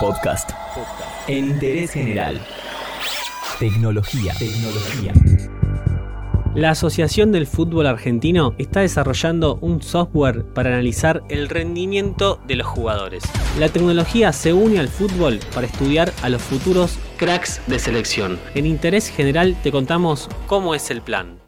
Podcast. En interés general. Tecnología. Tecnología. La Asociación del Fútbol Argentino está desarrollando un software para analizar el rendimiento de los jugadores. La tecnología se une al fútbol para estudiar a los futuros cracks de selección. En interés general te contamos cómo es el plan.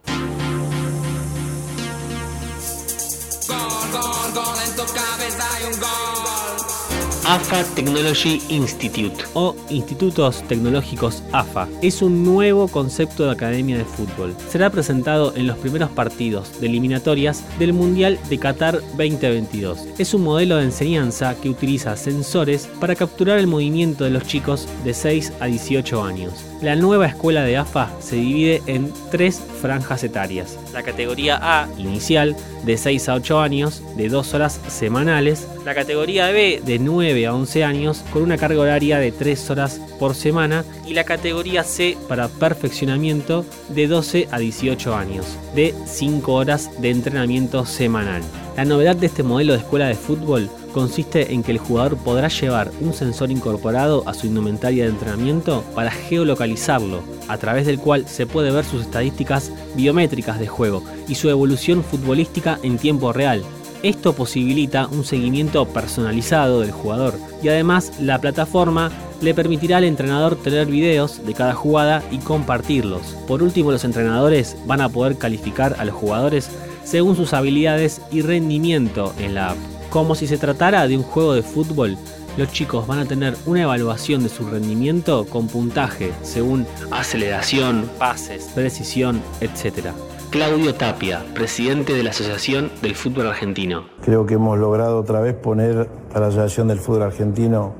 AFA Technology Institute o Institutos Tecnológicos AFA es un nuevo concepto de academia de fútbol. Será presentado en los primeros partidos de eliminatorias del Mundial de Qatar 2022. Es un modelo de enseñanza que utiliza sensores para capturar el movimiento de los chicos de 6 a 18 años. La nueva escuela de AFA se divide en tres franjas etarias. La categoría A inicial de 6 a 8 años de 2 horas semanales. La categoría B de 9 a 11 años con una carga horaria de 3 horas por semana. Y la categoría C para perfeccionamiento de 12 a 18 años de 5 horas de entrenamiento semanal. La novedad de este modelo de escuela de fútbol consiste en que el jugador podrá llevar un sensor incorporado a su indumentaria de entrenamiento para geolocalizarlo, a través del cual se puede ver sus estadísticas biométricas de juego y su evolución futbolística en tiempo real. Esto posibilita un seguimiento personalizado del jugador y además la plataforma le permitirá al entrenador tener videos de cada jugada y compartirlos. Por último, los entrenadores van a poder calificar a los jugadores según sus habilidades y rendimiento en la app. Como si se tratara de un juego de fútbol, los chicos van a tener una evaluación de su rendimiento con puntaje según aceleración, pases, precisión, etc. Claudio Tapia, presidente de la Asociación del Fútbol Argentino. Creo que hemos logrado otra vez poner a la Asociación del Fútbol Argentino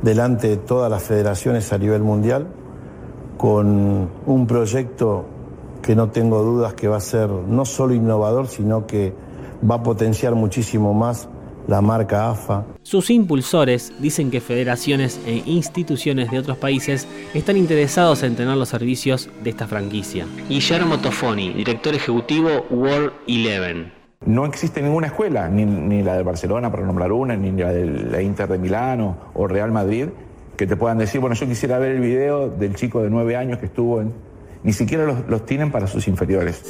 delante de todas las federaciones a nivel mundial con un proyecto que no tengo dudas que va a ser no solo innovador, sino que va a potenciar muchísimo más la marca AFA. Sus impulsores dicen que federaciones e instituciones de otros países están interesados en tener los servicios de esta franquicia. Guillermo Tofoni, director ejecutivo World Eleven. No existe ninguna escuela, ni, la de Barcelona, para nombrar una, ni la de la Inter de Milano o Real Madrid, que te puedan decir, bueno, yo quisiera ver el video del chico de nueve años que estuvo en... Ni siquiera los, los tienen para sus inferiores.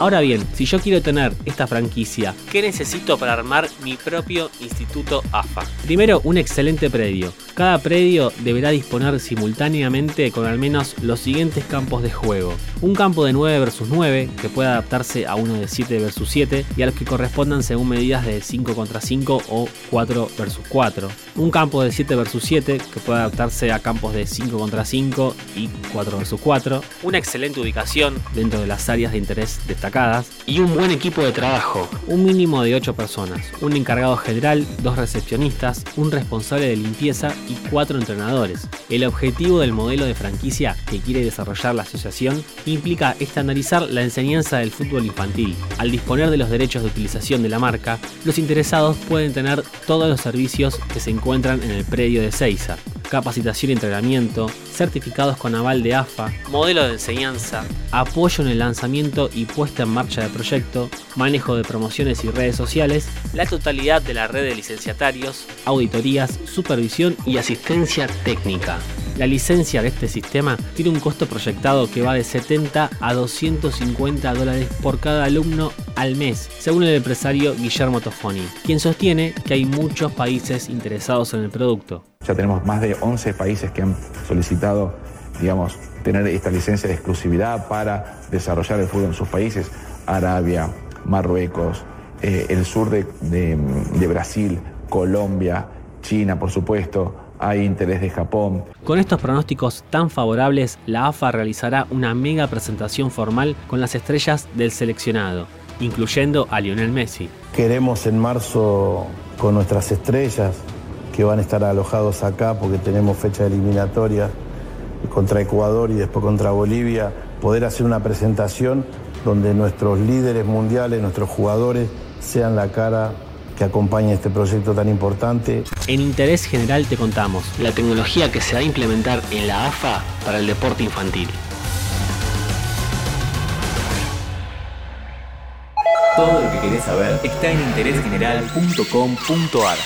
Ahora bien, si yo quiero tener esta franquicia, ¿qué necesito para armar mi propio instituto AFA? Primero, un excelente predio. Cada predio deberá disponer simultáneamente con al menos los siguientes campos de juego. Un campo de 9 vs 9, que pueda adaptarse a uno de 7 vs 7 y a los que correspondan según medidas de 5 contra 5 o 4 vs 4. Un campo de 7 vs 7, que pueda adaptarse a campos de 5 contra 5 y 4 vs 4. Una excelente ubicación dentro de las áreas de interés destacadas y un buen equipo de trabajo, un mínimo de 8 personas, un encargado general, dos recepcionistas, un responsable de limpieza y cuatro entrenadores. El objetivo del modelo de franquicia que quiere desarrollar la asociación implica estandarizar la enseñanza del fútbol infantil. Al disponer de los derechos de utilización de la marca, los interesados pueden tener todos los servicios que se encuentran en el predio de Seiza capacitación y entrenamiento, certificados con aval de AFA, modelo de enseñanza, apoyo en el lanzamiento y puesta en marcha de proyecto, manejo de promociones y redes sociales, la totalidad de la red de licenciatarios, auditorías, supervisión y asistencia técnica. La licencia de este sistema tiene un costo proyectado que va de 70 a 250 dólares por cada alumno al mes, según el empresario Guillermo Tofoni, quien sostiene que hay muchos países interesados en el producto. Ya tenemos más de 11 países que han solicitado, digamos, tener esta licencia de exclusividad para desarrollar el fútbol en sus países. Arabia, Marruecos, eh, el sur de, de Brasil, Colombia, China, por supuesto, hay interés de Japón. Con estos pronósticos tan favorables, la AFA realizará una mega presentación formal con las estrellas del seleccionado, incluyendo a Lionel Messi. Queremos en marzo con nuestras estrellas que van a estar alojados acá porque tenemos fecha eliminatoria contra Ecuador y después contra Bolivia, poder hacer una presentación donde nuestros líderes mundiales, nuestros jugadores, sean la cara que acompañe este proyecto tan importante. En Interés General te contamos la tecnología que se va a implementar en la AFA para el deporte infantil. Todo lo que querés saber está en interésgeneral.com.ar.